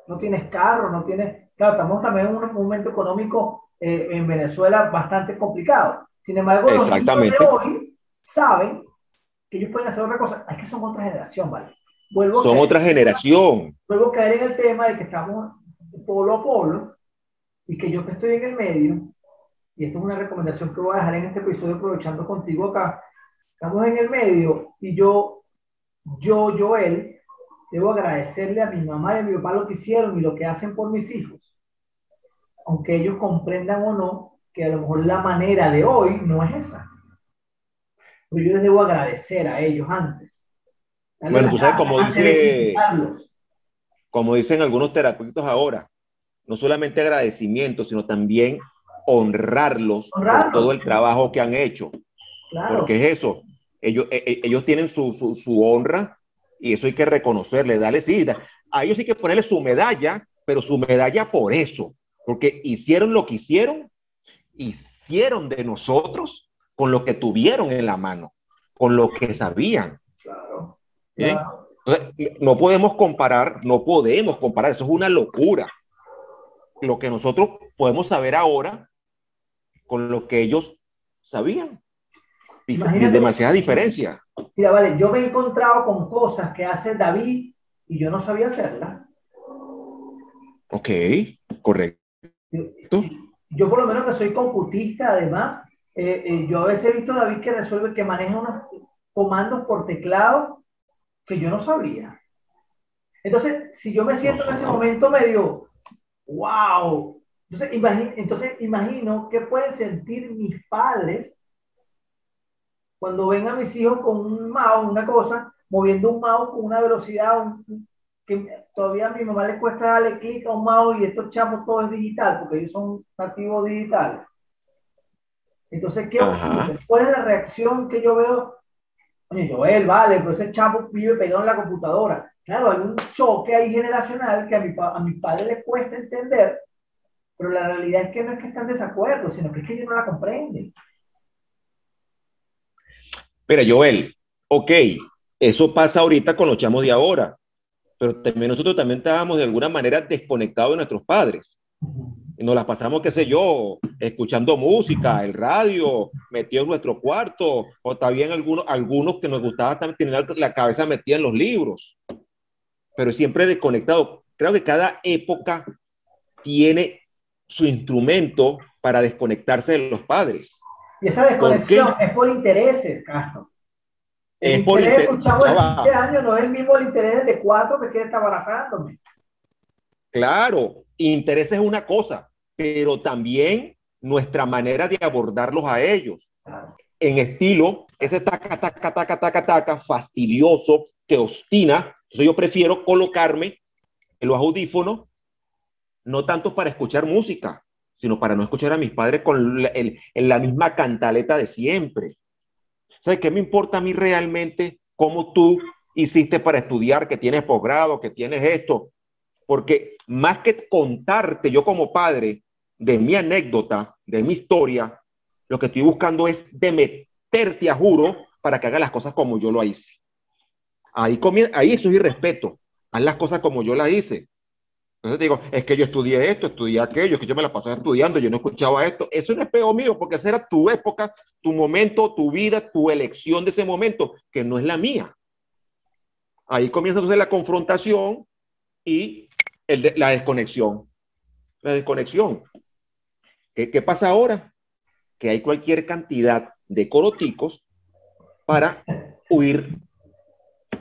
A: no tienes carro, no tienes... Claro, estamos también en un momento económico eh, en Venezuela bastante complicado. Sin embargo, los niños de hoy saben que ellos pueden hacer otra cosa. Es que son otra generación, ¿vale?
B: Vuelvo son otra generación.
A: Vuelvo a caer en el tema de que estamos polo a polo y que yo que estoy en el medio, y esto es una recomendación que voy a dejar en este episodio aprovechando contigo acá, estamos en el medio y yo, yo, Joel, debo agradecerle a mi mamá y a mi papá lo que hicieron y lo que hacen por mis hijos, aunque ellos comprendan o no que a lo mejor la manera de hoy no es esa. Pero yo les debo agradecer a ellos antes.
B: bueno, tú sabes, como dice, como dicen algunos terapeutas ahora, no solamente agradecimiento, sino también honrarlos, por todo el trabajo que han hecho. Porque es eso, ellos, e, e, ellos tienen su, su, su, honra y eso hay que reconocerle, darle sí, a ellos hay que ponerle su medalla, pero su medalla por eso, porque hicieron lo que hicieron, hicieron de nosotros con lo que tuvieron en la mano, con lo que sabían. Claro. no podemos comparar, no podemos comparar, eso es una locura. Lo que nosotros podemos saber ahora con lo que ellos sabían. Dif demasiada diferencia.
A: Mira, vale, yo me he encontrado con cosas que hace David y yo no sabía hacerlas.
B: Ok, correcto.
A: Yo, por lo menos que soy computista, además, eh, eh, yo a veces he visto a David que resuelve, que maneja unos comandos por teclado que yo no sabía. Entonces, si yo me siento en ese momento medio, wow, entonces, imagino, entonces imagino qué pueden sentir mis padres cuando ven a mis hijos con un mouse, una cosa, moviendo un mouse con una velocidad que todavía a mi mamá le cuesta darle clic a un mouse y estos chamos todo es digital, porque ellos son nativos digitales. Entonces, ¿qué ocurre? ¿Cuál es la reacción que yo veo? Oye, Joel, vale, pero ese chamo vive pegado en la computadora. Claro, hay un choque ahí generacional que a mi, a mi padre le cuesta entender, pero la realidad es que no es que están de desacuerdo, sino que es que ellos no la comprenden.
B: Mira, Joel, ok, eso pasa ahorita con los chamos de ahora, pero también nosotros también estábamos de alguna manera desconectados de nuestros padres. Y nos las pasamos, qué sé yo, escuchando música, el radio, metido en nuestro cuarto, o también algunos, algunos que nos gustaba también tener la cabeza metida en los libros, pero siempre desconectado. Creo que cada época tiene su instrumento para desconectarse de los padres.
A: Y esa desconexión es por intereses, Castro. Es por interés. Escuchamos de años no es el mismo el interés de cuatro que quiere estar abarazándome.
B: Claro, interés es una cosa, pero también nuestra manera de abordarlos a ellos. En estilo, ese taca, taca, taca, taca, taca, fastidioso, que ostina. Entonces yo prefiero colocarme en los audífonos no tanto para escuchar música, sino para no escuchar a mis padres con en la misma cantaleta de siempre. ¿Sabes qué me importa a mí realmente cómo tú hiciste para estudiar, que tienes posgrado, que tienes esto? Porque más que contarte yo como padre de mi anécdota, de mi historia, lo que estoy buscando es de meterte a juro para que haga las cosas como yo lo hice. Ahí, ahí eso es irrespeto. Haz las cosas como yo las hice. Entonces digo, es que yo estudié esto, estudié aquello, es que yo me la pasé estudiando, yo no escuchaba esto. Eso no es pego mío, porque esa era tu época, tu momento, tu vida, tu elección de ese momento, que no es la mía. Ahí comienza entonces la confrontación y la desconexión. La desconexión. ¿Qué, ¿Qué pasa ahora? Que hay cualquier cantidad de coroticos para huir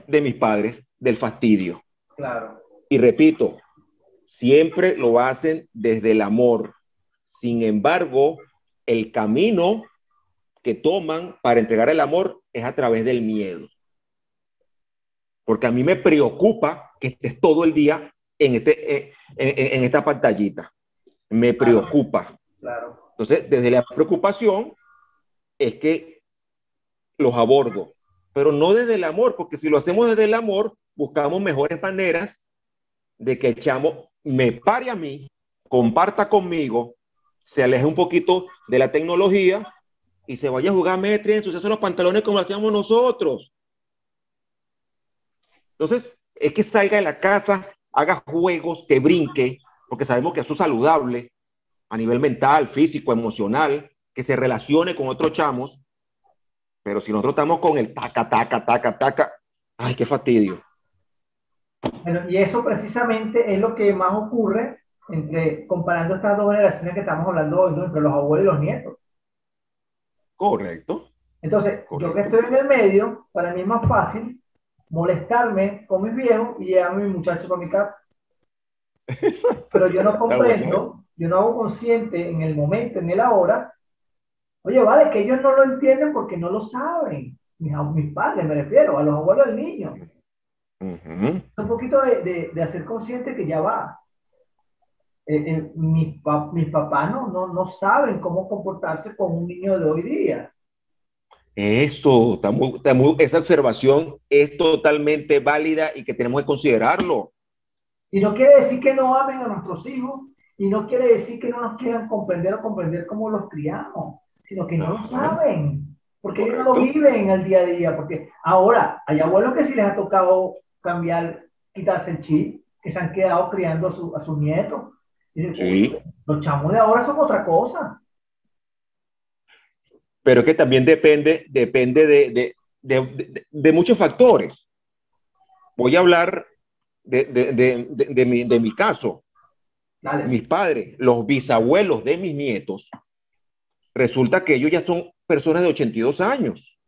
B: de mis padres del fastidio.
A: Claro.
B: Y repito, siempre lo hacen desde el amor. Sin embargo, el camino que toman para entregar el amor es a través del miedo. Porque a mí me preocupa que estés todo el día en, este, eh, en, esta pantallita. Me preocupa.
A: Claro.
B: Entonces, desde la preocupación es que los abordo, pero no desde el amor, porque si lo hacemos desde el amor, buscamos mejores maneras de que el chamo me pare a mí, comparta conmigo, se aleje un poquito de la tecnología y se vaya a jugar metri, ensuciarse los pantalones como hacíamos nosotros. Entonces, es que salga de la casa, haga juegos, que brinque, porque sabemos que eso es saludable a nivel mental, físico, emocional, que se relacione con otros chamos. Pero si nosotros estamos con el taca, taca, taca, taca, ay, qué fastidio.
A: Bueno, y eso precisamente es lo que más ocurre entre comparando estas dos generaciones que estamos hablando hoy, entre los abuelos y los nietos.
B: Correcto.
A: Entonces, yo que estoy en el medio, para mí es más fácil molestarme con mis viejos y llevarme a mi muchacho para mi casa. Pero yo no comprendo, yo no hago consciente en el momento, en el ahora. Oye, vale, que ellos no lo entienden porque no lo saben. Mis, mis padres, me refiero, a los abuelos del niño. Un poquito de, de, hacer consciente que ya va. Eh, eh, mis, mis papás no, no, no saben cómo comportarse con un niño de hoy día.
B: Eso, esa observación es totalmente válida y que tenemos que considerarlo.
A: Y no quiere decir que no amen a nuestros hijos y no quiere decir que no nos quieran comprender o comprender cómo los criamos, sino que no lo saben, porque ellos no lo viven el día a día. Porque ahora hay abuelos que sí les ha tocado cambiar, quitarse el chip, que se han quedado criando a, su, a sus nietos. Y Los chamos de ahora son otra cosa
B: pero que también depende, depende de, de, de, muchos factores. Voy a hablar de, mi, de mi caso. Mis padres, los bisabuelos de mis nietos, resulta que ellos ya son personas de 82 años.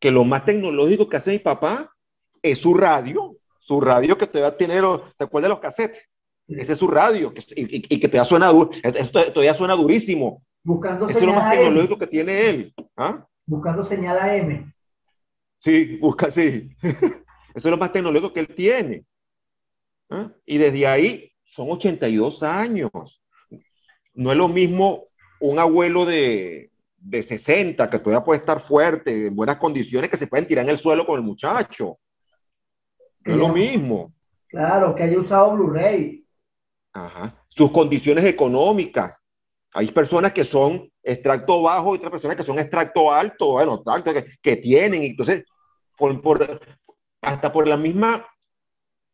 B: Que lo más tecnológico que hace mi papá es su radio, su radio que todavía tiene, ¿te acuerdas de los cassettes? Ese es su radio, y, y, que todavía suena, todavía suena durísimo.
A: Buscando
B: Eso es lo más tecnológico que tiene él. ¿Ah?
A: Buscando señal AM.
B: Sí, busca, sí. Eso es lo más tecnológico que él tiene. ¿Ah? Y desde ahí son 82 años. No es lo mismo un abuelo de, de 60 que todavía puede estar fuerte, en buenas condiciones, que se pueden tirar en el suelo con el muchacho. No es lo mismo.
A: Claro, que haya usado Blu-ray.
B: Ajá. Sus condiciones económicas, hay personas que son extracto bajo y otras personas que son extracto alto, bueno, que, que tienen, entonces, por, por, hasta por la misma,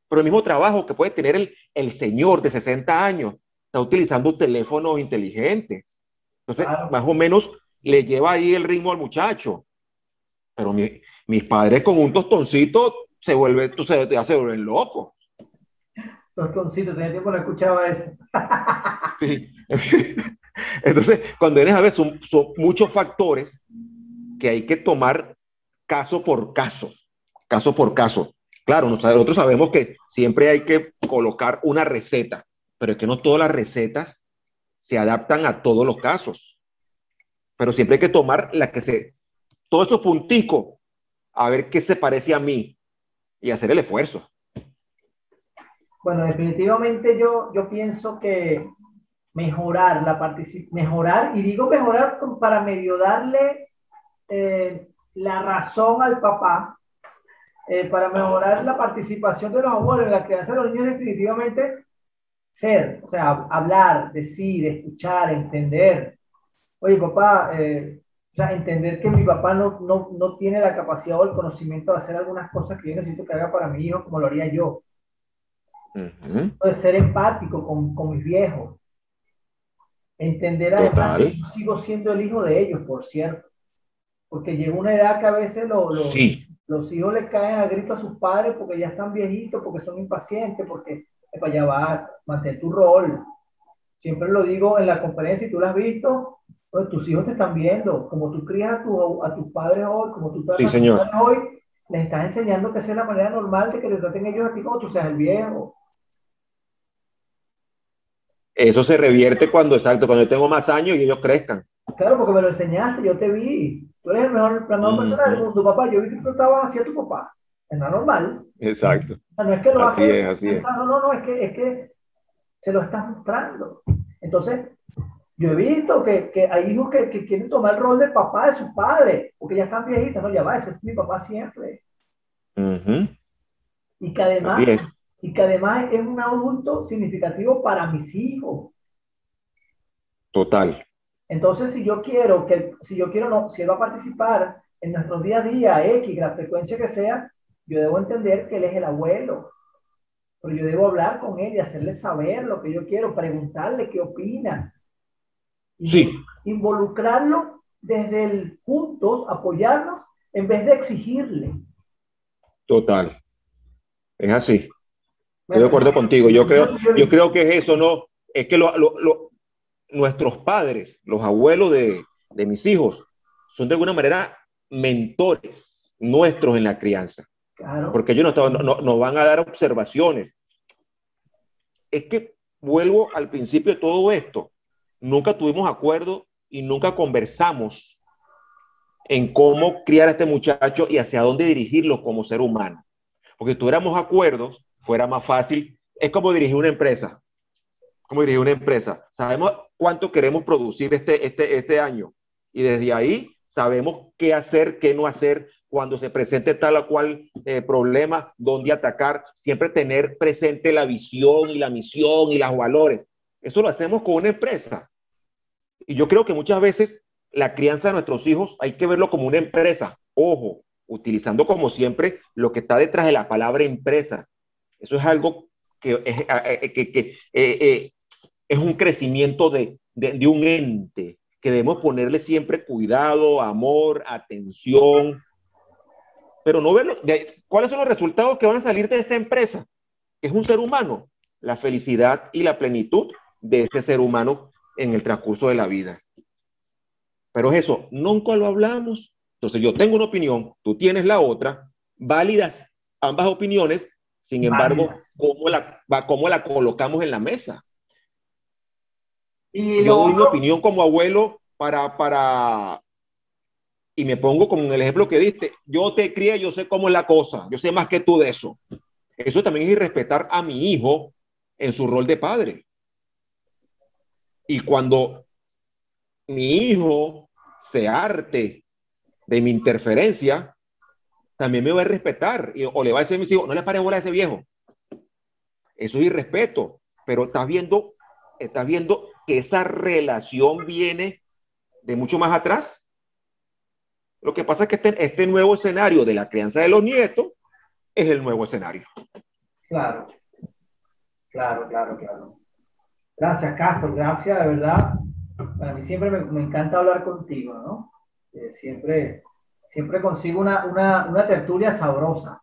B: por el mismo trabajo que puede tener el, el señor de 60 años, está utilizando teléfonos inteligentes. Entonces, más o menos le lleva ahí el ritmo al muchacho. Pero mi, mis padres con un tostoncito se vuelve, tú se, ya se vuelven locos.
A: Tostoncito, tenía tiempo no escuchaba eso.
B: sí. Entonces, cuando vienes a ver, son, muchos factores que hay que tomar caso por caso, caso por caso. Claro, nosotros sabemos que siempre hay que colocar una receta, pero es que no todas las recetas se adaptan a todos los casos. Pero siempre hay que tomar la que se, todos esos punticos, a ver qué se parece a mí y hacer el esfuerzo.
A: Bueno, definitivamente yo, yo pienso que mejorar la participación, mejorar, y digo mejorar para medio darle eh, la razón al papá, eh, para mejorar la participación de los abuelos en la crianza de los niños, definitivamente ser, o sea, hablar, decir, escuchar, entender. Oye, papá, eh, sea, entender que mi papá no, no, no, tiene la capacidad o el conocimiento de hacer algunas cosas que yo necesito que haga para mi hijo como lo haría yo. De ser empático con, con mis viejos, Entender además que yo sigo siendo el hijo de ellos, por cierto. Porque llega una edad que a veces los, los hijos le caen a grito a sus padres porque ya están viejitos, porque son impacientes, porque para allá va, mantén tu rol. Siempre lo digo en la conferencia, y tú lo has visto, pues, tus hijos te están viendo, como tú crías a, tu, a tus padres hoy, como tú
B: tratas a tus padres
A: hoy, les estás enseñando que sea la manera normal de que te traten ellos a ti como tú seas el viejo.
B: Eso se revierte cuando, exacto, cuando yo tengo más años y ellos crezcan.
A: Claro, porque me lo enseñaste, yo te vi. Tú eres el mejor, la mejor persona del mundo, papá. Yo vi que tú estabas hacia tu papá. Es normal.
B: Exacto.
A: no es que lo
B: así es, así es.
A: No, no, no, es que, es que se lo estás mostrando. Entonces, yo he visto que, que hay hijos que, que, quieren tomar el rol de papá de sus padres, porque ya están viejitos, no, ya va, ese es mi papá siempre. Y que además y que además es un adulto significativo para mis hijos.
B: Total.
A: Entonces, si yo quiero que, si yo quiero, no, si él va a participar en nuestros día a día, X, la frecuencia que sea, yo debo entender que él es el abuelo. Pero yo debo hablar con él y hacerle saber lo que yo quiero, preguntarle qué opina.
B: Sí.
A: Involucrarlo desde el juntos, apoyarnos, en vez de exigirle.
B: Total. Es así. Estoy de acuerdo contigo. Yo creo, yo creo que es eso, ¿no? Es que lo, lo, nuestros padres, los abuelos de, de mis hijos, son de alguna manera mentores nuestros en la crianza. Claro. Porque ellos nos no, no, van a dar observaciones. Es que vuelvo al principio de todo esto. Nunca tuvimos acuerdo y nunca conversamos en cómo criar a este muchacho y hacia dónde dirigirlo como ser humano. Porque si tuviéramos acuerdos, fuera más fácil. Es como dirigir una empresa. Como dirigir una empresa. Sabemos cuánto queremos producir este, este, este año. Y desde ahí sabemos qué hacer, qué no hacer, cuando se presente tal o cual eh, problema, dónde atacar, siempre tener presente la visión y la misión y los valores. Eso lo hacemos con una empresa. Y yo creo que muchas veces la crianza de nuestros hijos hay que verlo como una empresa. Ojo, utilizando como siempre lo que está detrás de la palabra empresa. Eso es algo que eh, eh, que, es un crecimiento de, de, un ente que debemos ponerle siempre cuidado, amor, atención, pero no ver cuáles son los resultados que van a salir de esa empresa, que es un ser humano, la felicidad y la plenitud de ese ser humano en el transcurso de la vida. Pero es eso, nunca lo hablamos. Entonces yo tengo una opinión, tú tienes la otra, válidas ambas opiniones, sin embargo, ¿cómo la, cómo la colocamos en la mesa? Y yo doy mi opinión como abuelo para, para, y me pongo como en el ejemplo que diste, yo te crié, yo sé cómo es la cosa, yo sé más que tú de eso. Eso también es respetar a mi hijo en su rol de padre. Y cuando mi hijo se arte de mi interferencia, también me va a respetar o le va a decir a mis hijos, no le pares bola a ese viejo. Eso es irrespeto, pero estás viendo, estás viendo que esa relación viene de mucho más atrás lo que pasa es que este, este, nuevo escenario de la crianza de los nietos es el nuevo escenario.
A: Claro, claro, claro, claro. Gracias, Castro, gracias, de verdad. Para mí siempre me, encanta hablar contigo, ¿no? Eh, siempre, siempre consigo una, una, una tertulia sabrosa.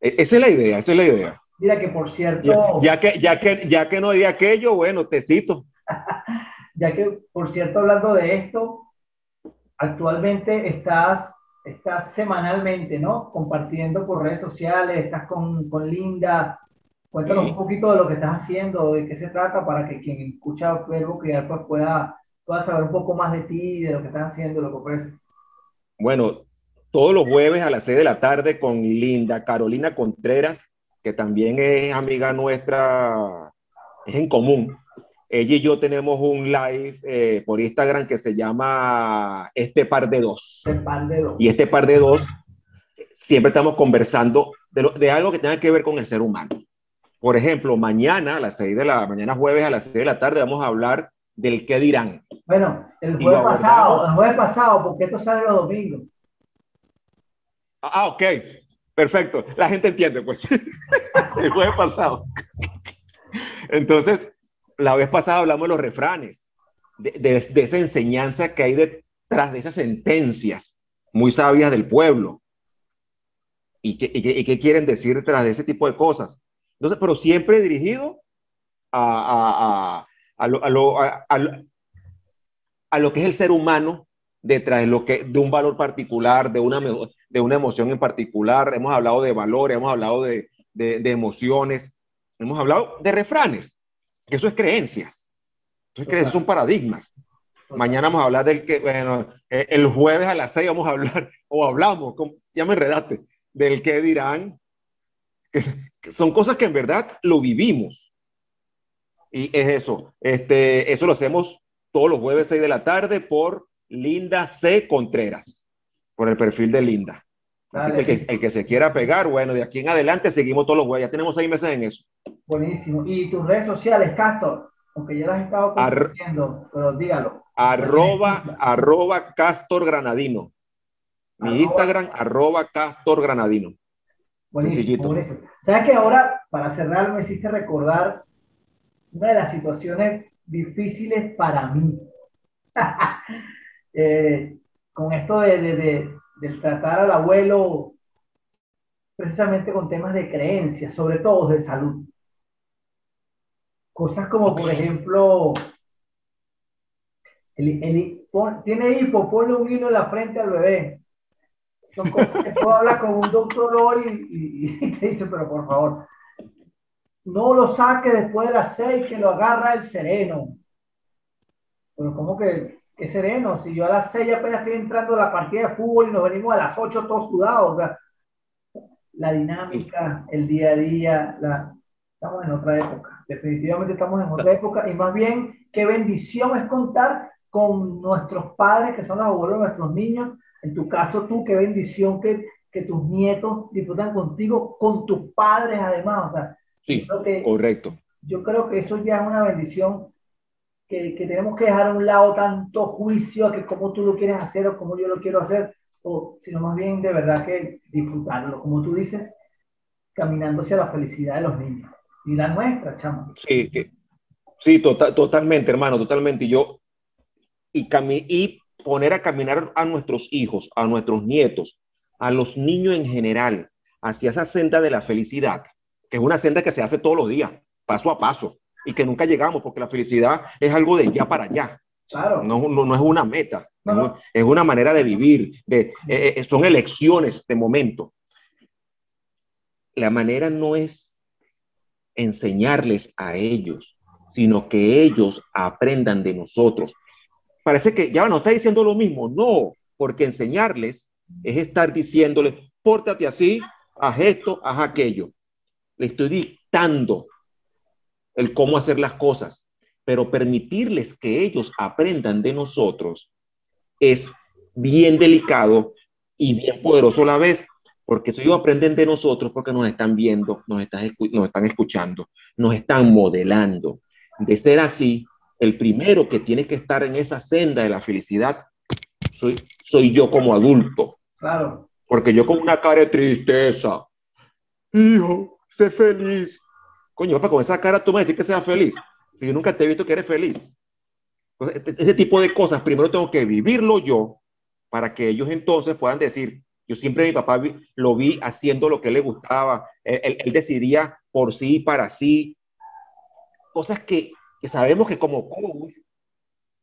B: E, esa es la idea, esa es la idea.
A: Mira que por cierto.
B: Ya, que, ya, que, ya que no di aquello, bueno, te cito.
A: ya que, por cierto, hablando de esto, actualmente estás, estás semanalmente, ¿no? Compartiendo por redes sociales, estás con, con Linda. Cuéntanos un poquito de lo que estás haciendo, de qué se trata, para que quien escucha Verbo Criar pues pueda, pueda saber un poco más de ti, de lo que estás haciendo, lo que ofreces.
B: Bueno, todos los jueves a las 6 de la tarde con Linda Carolina Contreras, que también es amiga nuestra, es en común. Ella y yo tenemos un live eh, por Instagram que se llama Este Par de Dos.
A: Este par de dos.
B: Y este par de dos, siempre estamos conversando de, de algo que tenga que ver con el ser humano. Por ejemplo, mañana a las 6 de la mañana, jueves a las 6 de la tarde, vamos a hablar del qué dirán.
A: Bueno, el jueves pasado, el jueves pasado, porque esto sale los domingos.
B: Ah, ok. Perfecto. La gente entiende, pues. el jueves pasado. Entonces, la vez pasada hablamos de los refranes, de, esa enseñanza que hay detrás de esas sentencias muy sabias del pueblo. ¿Y qué, quieren decir detrás de ese tipo de cosas? Entonces, pero siempre dirigido a, a, lo, a, lo, que es el ser humano detrás de, lo que, de un valor particular, de una, de una emoción en particular. Hemos hablado de valores, hemos hablado de, de emociones, hemos hablado de refranes que eso es creencias. Eso es son paradigmas. Mañana vamos a hablar del que, bueno, eh, el jueves a las seis vamos a hablar, o hablamos, ya me enredaste, del que dirán, que, son cosas que en verdad lo vivimos. Y es eso, este, eso lo hacemos todos los jueves 6 de la tarde por Linda C. Contreras, por el perfil de Linda. Así que el, que se quiera pegar, bueno, de aquí en adelante seguimos todos los güeyes. Ya tenemos seis meses en eso.
A: Buenísimo. ¿Y tus redes sociales, Castor? Aunque ya las he estado compartiendo, pero dígalo.
B: Arroba, arroba Castor Granadino. Mi Instagram, arroba Castor Granadino.
A: Buenísimo, buenísimo. ¿Sabes que ahora, para cerrar, me hiciste recordar una de las situaciones difíciles para mí? Eh, con esto de, de, tratar al abuelo precisamente con temas de creencias, sobre todo de salud. Cosas como, por ejemplo, tiene hipo, ponle un hilo en la frente al bebé. Son cosas que tú hablas con un doctor hoy y, te dice, pero por favor, no lo saque después de las seis, que lo agarra el sereno. Pero ¿cómo que, qué sereno? Si yo a las seis apenas estoy entrando a la partida de fútbol y nos venimos a las ocho todos sudados. O sea, la dinámica, el día a día, la, estamos en otra época. Definitivamente estamos en otra época y más bien qué bendición es contar con nuestros padres, que son los abuelos de nuestros niños. En tu caso, tú, qué bendición que, que tus nietos disfrutan contigo, con tus padres además. O sea,
B: sí, correcto.
A: Yo creo que eso ya es una bendición que, que, tenemos que dejar a un lado tanto juicio a que cómo tú lo quieres hacer o cómo yo lo quiero hacer, o sino más bien de verdad que disfrutarlo, como tú dices, caminando hacia la felicidad de los niños y la nuestra, chamo.
B: Sí, sí tota-, totalmente, hermano, totalmente. Y yo, y, y poner a caminar a nuestros hijos, a nuestros nietos, a los niños en general, hacia esa senda de la felicidad, que es una senda que se hace todos los días, paso a paso, y que nunca llegamos, porque la felicidad es algo de ya para allá. Claro. No, no, es una meta, es una manera de vivir, de, eh, eh, son elecciones de momento. La manera no es enseñarles a ellos, sino que ellos aprendan de nosotros parece que ya no está diciendo lo mismo. No, porque enseñarles es estar diciéndoles, pórtate así, haz esto, haz aquello. Le estoy dictando el cómo hacer las cosas, pero permitirles que ellos aprendan de nosotros es bien delicado y bien poderoso a la vez, porque ellos aprenden de nosotros porque nos están viendo, nos están, nos están escuchando, nos están modelando. De ser así, el primero que tiene que estar en esa senda de la felicidad soy, soy yo como adulto.
A: Claro.
B: Porque yo con una cara de tristeza, hijo, sé feliz. Coño, papá, con esa cara tú me decís que sea feliz. Si yo nunca te he visto que eres feliz. Este, ese tipo de cosas, primero tengo que vivirlo yo para que ellos entonces puedan decir, yo siempre mi papá lo vi haciendo lo que le gustaba, él, él decidía por sí, para sí, cosas que que sabemos que como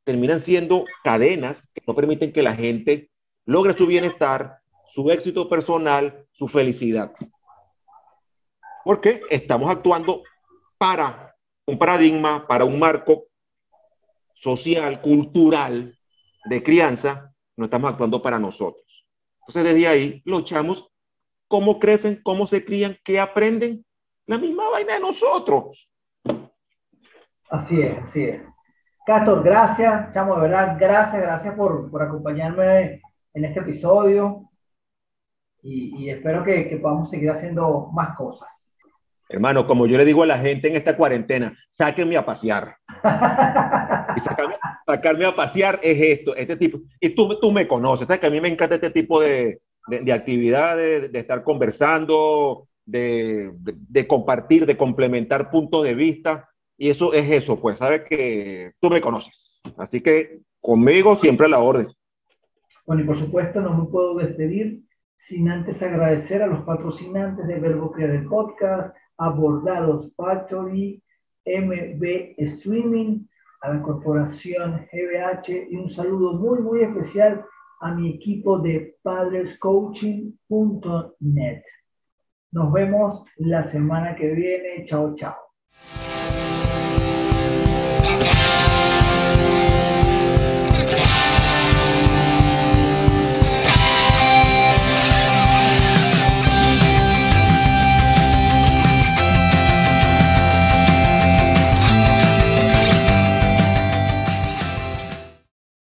B: terminan siendo cadenas que no permiten que la gente logre su bienestar, su éxito personal, su felicidad. Porque estamos actuando para un paradigma, para un marco social, cultural de crianza, no estamos actuando para nosotros. Entonces, desde ahí, los chamos, cómo crecen, cómo se crían, qué aprenden, la misma vaina de nosotros.
A: Así es, así es. Castor, gracias, chamo, de verdad, gracias, gracias por, por acompañarme en este episodio y, y espero que, que, podamos seguir haciendo más cosas.
B: Hermano, como yo le digo a la gente en esta cuarentena, sáquenme a pasear. y sacarme, a pasear es esto, este tipo. Y tú, tú me conoces, sabes que a mí me encanta este tipo de, de, de actividades, de, estar conversando, de, de compartir, de complementar puntos de vista y eso es eso, pues sabes que tú me conoces. Así que conmigo siempre a la orden.
A: Bueno, y por supuesto no me puedo despedir sin antes agradecer a los patrocinantes de Verbo Crear el Podcast, a Bordados Factory, MB Streaming, a la corporación GBH y un saludo muy, muy especial a mi equipo de padrescoaching.net. Nos vemos la semana que viene. Chao, chao.